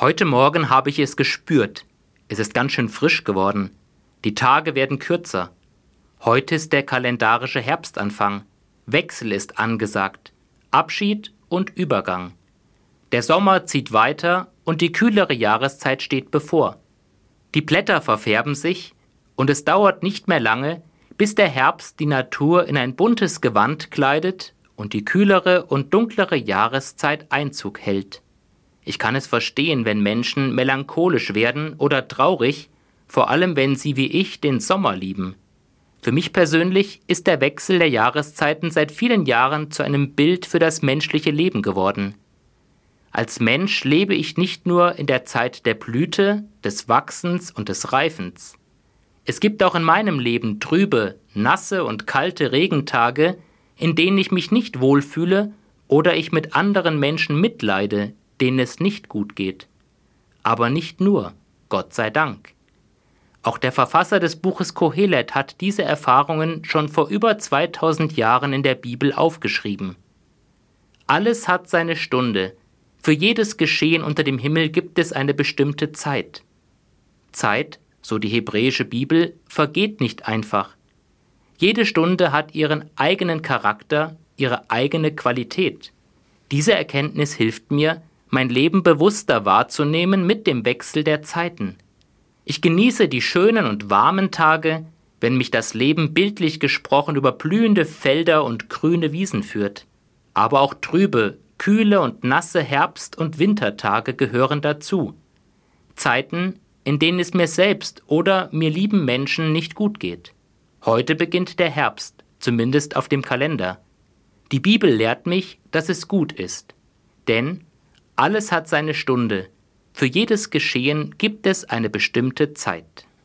Heute Morgen habe ich es gespürt. Es ist ganz schön frisch geworden. Die Tage werden kürzer. Heute ist der kalendarische Herbstanfang. Wechsel ist angesagt. Abschied und Übergang. Der Sommer zieht weiter und die kühlere Jahreszeit steht bevor. Die Blätter verfärben sich und es dauert nicht mehr lange, bis der Herbst die Natur in ein buntes Gewand kleidet und die kühlere und dunklere Jahreszeit Einzug hält. Ich kann es verstehen, wenn Menschen melancholisch werden oder traurig, vor allem wenn sie wie ich den Sommer lieben. Für mich persönlich ist der Wechsel der Jahreszeiten seit vielen Jahren zu einem Bild für das menschliche Leben geworden. Als Mensch lebe ich nicht nur in der Zeit der Blüte, des Wachsens und des Reifens. Es gibt auch in meinem Leben trübe, nasse und kalte Regentage, in denen ich mich nicht wohlfühle oder ich mit anderen Menschen mitleide, denen es nicht gut geht. Aber nicht nur, Gott sei Dank. Auch der Verfasser des Buches Kohelet hat diese Erfahrungen schon vor über 2000 Jahren in der Bibel aufgeschrieben. Alles hat seine Stunde. Für jedes Geschehen unter dem Himmel gibt es eine bestimmte Zeit. Zeit, so die hebräische Bibel, vergeht nicht einfach. Jede Stunde hat ihren eigenen Charakter, ihre eigene Qualität. Diese Erkenntnis hilft mir, mein Leben bewusster wahrzunehmen mit dem Wechsel der Zeiten. Ich genieße die schönen und warmen Tage, wenn mich das Leben bildlich gesprochen über blühende Felder und grüne Wiesen führt. Aber auch trübe, kühle und nasse Herbst- und Wintertage gehören dazu. Zeiten, in denen es mir selbst oder mir lieben Menschen nicht gut geht. Heute beginnt der Herbst, zumindest auf dem Kalender. Die Bibel lehrt mich, dass es gut ist. Denn alles hat seine Stunde. Für jedes Geschehen gibt es eine bestimmte Zeit.